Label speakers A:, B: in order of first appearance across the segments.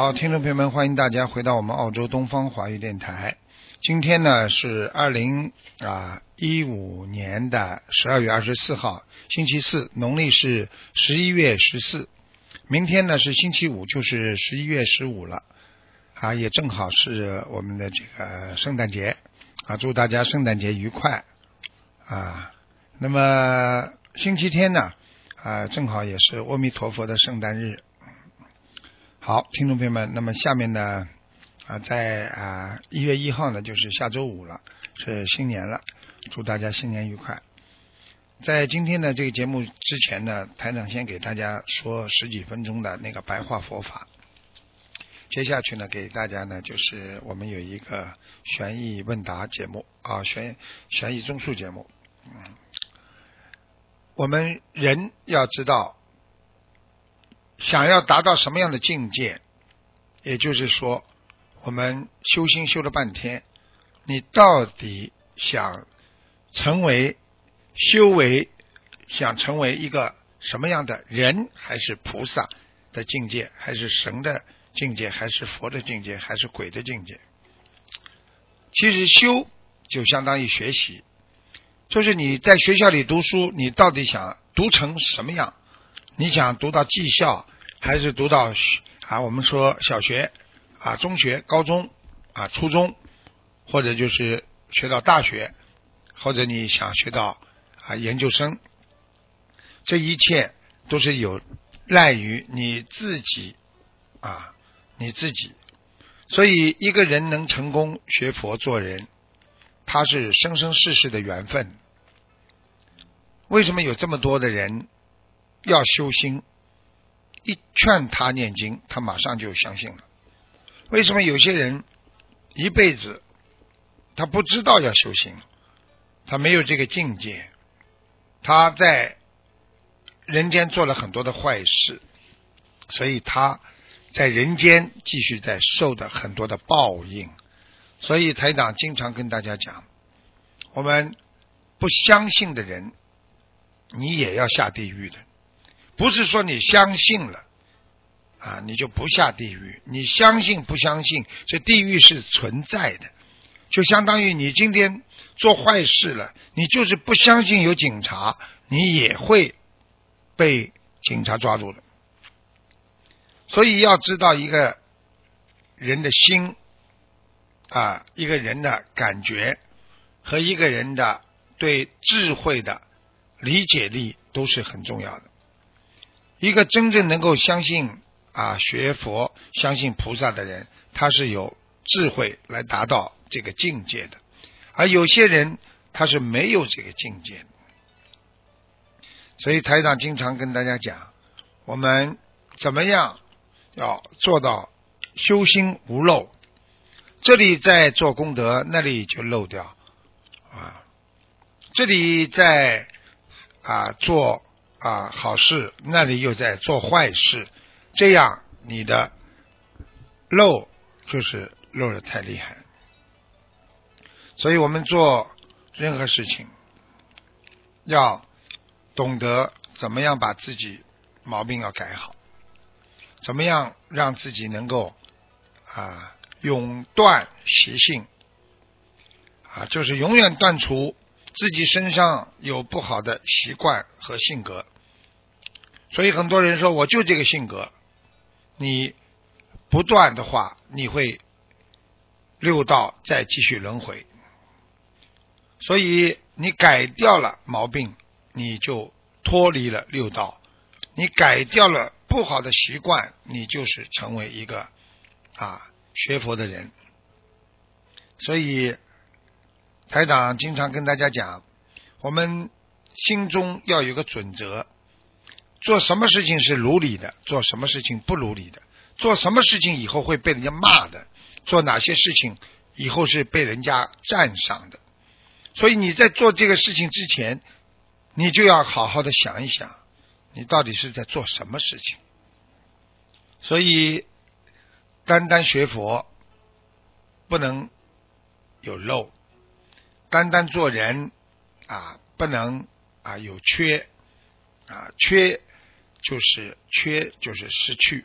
A: 好，听众朋友们，欢迎大家回到我们澳洲东方华语电台。今天呢是二零啊一五年的十二月二十四号，星期四，农历是十一月十四。明天呢是星期五，就是十一月十五了，啊，也正好是我们的这个圣诞节啊，祝大家圣诞节愉快啊。那么星期天呢啊，正好也是阿弥陀佛的圣诞日。好，听众朋友们，那么下面呢啊，在啊一月一号呢，就是下周五了，是新年了，祝大家新年愉快。在今天的这个节目之前呢，台长先给大家说十几分钟的那个白话佛法。接下去呢，给大家呢就是我们有一个悬疑问答节目啊，悬悬疑综述节目。嗯，我们人要知道。想要达到什么样的境界？也就是说，我们修心修了半天，你到底想成为修为，想成为一个什么样的人，还是菩萨的境界，还是神的境界，还是佛的境界，还是鬼的境界？其实修就相当于学习，就是你在学校里读书，你到底想读成什么样？你想读到技校，还是读到啊？我们说小学啊、中学、高中啊、初中，或者就是学到大学，或者你想学到啊研究生，这一切都是有赖于你自己啊，你自己。所以一个人能成功学佛做人，他是生生世世的缘分。为什么有这么多的人？要修心，一劝他念经，他马上就相信了。为什么有些人一辈子他不知道要修心，他没有这个境界，他在人间做了很多的坏事，所以他在人间继续在受的很多的报应。所以台长经常跟大家讲，我们不相信的人，你也要下地狱的。不是说你相信了啊，你就不下地狱。你相信不相信，这地狱是存在的。就相当于你今天做坏事了，你就是不相信有警察，你也会被警察抓住的。所以要知道一个人的心啊，一个人的感觉和一个人的对智慧的理解力都是很重要的。一个真正能够相信啊学佛、相信菩萨的人，他是有智慧来达到这个境界的；而有些人他是没有这个境界的。所以台长经常跟大家讲，我们怎么样要做到修心无漏？这里在做功德，那里就漏掉啊；这里在啊做。啊，好事那里又在做坏事，这样你的漏就是漏的太厉害。所以我们做任何事情，要懂得怎么样把自己毛病要改好，怎么样让自己能够啊永断习性啊，就是永远断除。自己身上有不好的习惯和性格，所以很多人说我就这个性格，你不断的话，你会六道再继续轮回。所以你改掉了毛病，你就脱离了六道；你改掉了不好的习惯，你就是成为一个啊学佛的人。所以。台长经常跟大家讲，我们心中要有个准则，做什么事情是如理的，做什么事情不如理的，做什么事情以后会被人家骂的，做哪些事情以后是被人家赞赏的。所以你在做这个事情之前，你就要好好的想一想，你到底是在做什么事情。所以，单单学佛不能有漏，单单做人啊不能啊有缺啊缺就是缺就是失去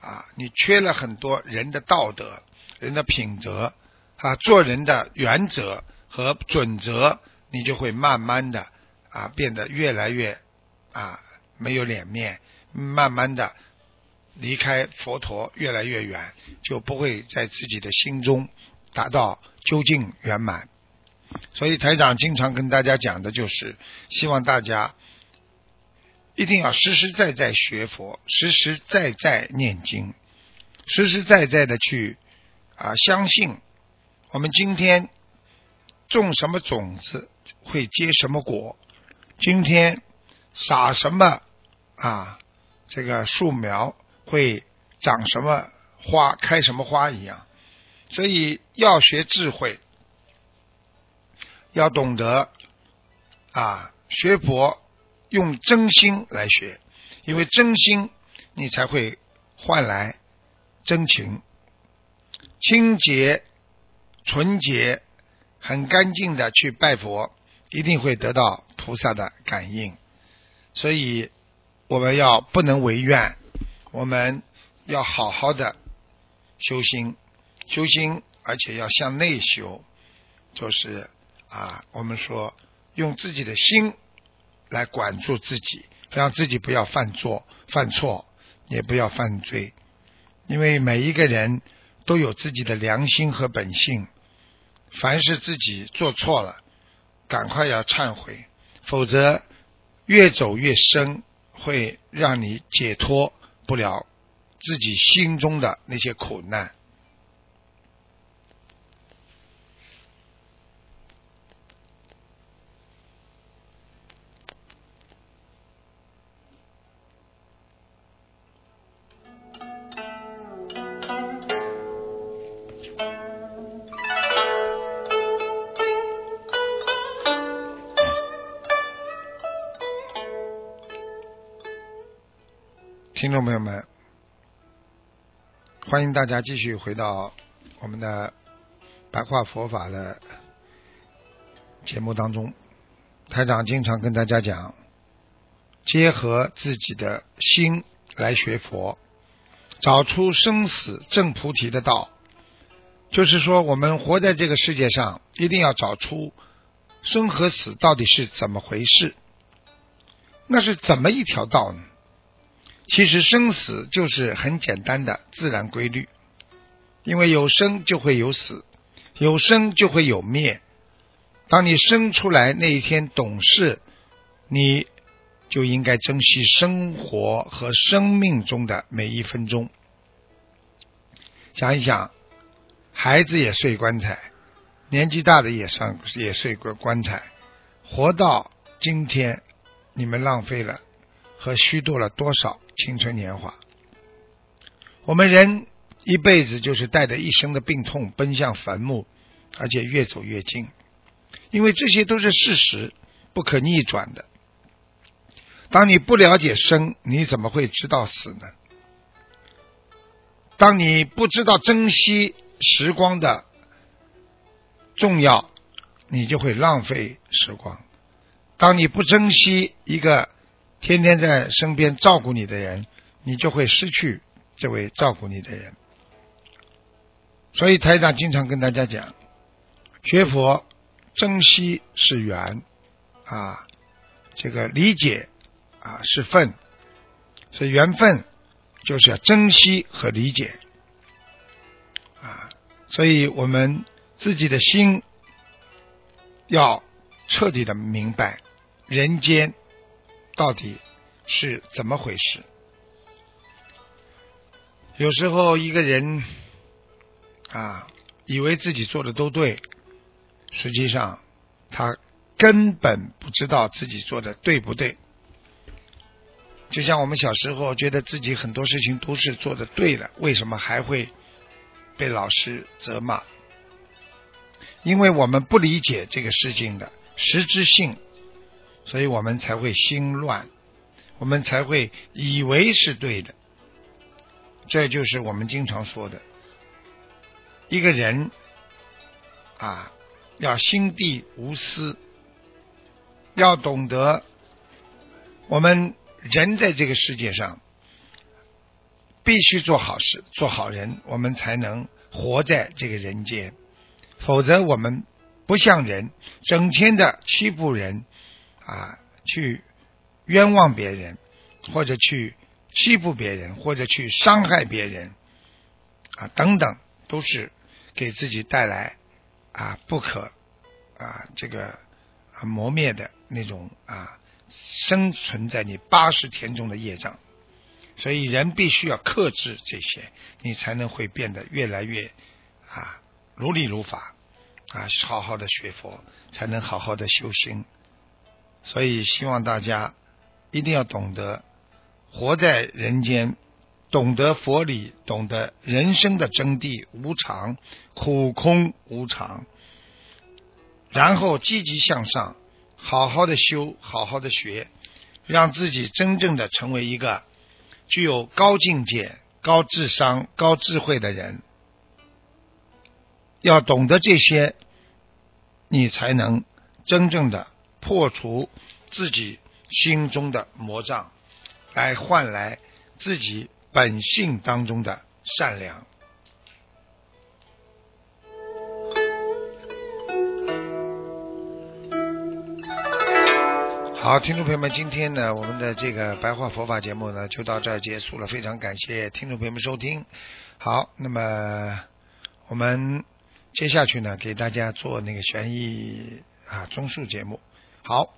A: 啊，你缺了很多人的道德、人的品德啊，做人的原则。和准则，你就会慢慢的啊变得越来越啊没有脸面，慢慢的离开佛陀越来越远，就不会在自己的心中达到究竟圆满。所以台长经常跟大家讲的就是，希望大家一定要实实在在学佛，实实在在念经，实实在在的去啊相信我们今天。种什么种子会结什么果？今天撒什么啊？这个树苗会长什么花、开什么花一样。所以要学智慧，要懂得啊，学佛用真心来学，因为真心你才会换来真情、清洁、纯洁。很干净的去拜佛，一定会得到菩萨的感应。所以我们要不能违愿，我们要好好的修心，修心，而且要向内修，就是啊，我们说用自己的心来管住自己，让自己不要犯错，犯错也不要犯罪，因为每一个人都有自己的良心和本性。凡是自己做错了，赶快要忏悔，否则越走越深，会让你解脱不了自己心中的那些苦难。听众朋友们，欢迎大家继续回到我们的白话佛法的节目当中。台长经常跟大家讲，结合自己的心来学佛，找出生死正菩提的道。就是说，我们活在这个世界上，一定要找出生和死到底是怎么回事，那是怎么一条道呢？其实生死就是很简单的自然规律，因为有生就会有死，有生就会有灭。当你生出来那一天懂事，你就应该珍惜生活和生命中的每一分钟。想一想，孩子也睡棺材，年纪大的也算也睡过棺材，活到今天，你们浪费了和虚度了多少？青春年华，我们人一辈子就是带着一生的病痛奔向坟墓，而且越走越近，因为这些都是事实，不可逆转的。当你不了解生，你怎么会知道死呢？当你不知道珍惜时光的重要，你就会浪费时光。当你不珍惜一个。天天在身边照顾你的人，你就会失去这位照顾你的人。所以台长经常跟大家讲，学佛珍惜是缘啊，这个理解啊是份，所以缘分就是要珍惜和理解啊。所以我们自己的心要彻底的明白人间。到底是怎么回事？有时候一个人啊，以为自己做的都对，实际上他根本不知道自己做的对不对。就像我们小时候觉得自己很多事情都是做的对的，为什么还会被老师责骂？因为我们不理解这个事情的实质性，所以我们才会心乱，我们才会以为是对的。这就是我们经常说的，一个人啊，要心地无私，要懂得我们。人在这个世界上，必须做好事、做好人，我们才能活在这个人间。否则，我们不像人，整天的欺负人啊，去冤枉别人，或者去欺负别人，或者去伤害别人啊，等等，都是给自己带来啊不可啊这个啊磨灭的那种啊。生存在你八十天中的业障，所以人必须要克制这些，你才能会变得越来越啊如理如法啊，好好的学佛，才能好好的修心。所以希望大家一定要懂得活在人间，懂得佛理，懂得人生的真谛无常、苦空无常，然后积极向上。好好的修，好好的学，让自己真正的成为一个具有高境界、高智商、高智慧的人。要懂得这些，你才能真正的破除自己心中的魔障，来换来自己本性当中的善良。好，听众朋友们，今天呢，我们的这个白话佛法节目呢，就到这儿结束了。非常感谢听众朋友们收听。好，那么我们接下去呢，给大家做那个悬疑啊综述节目。好。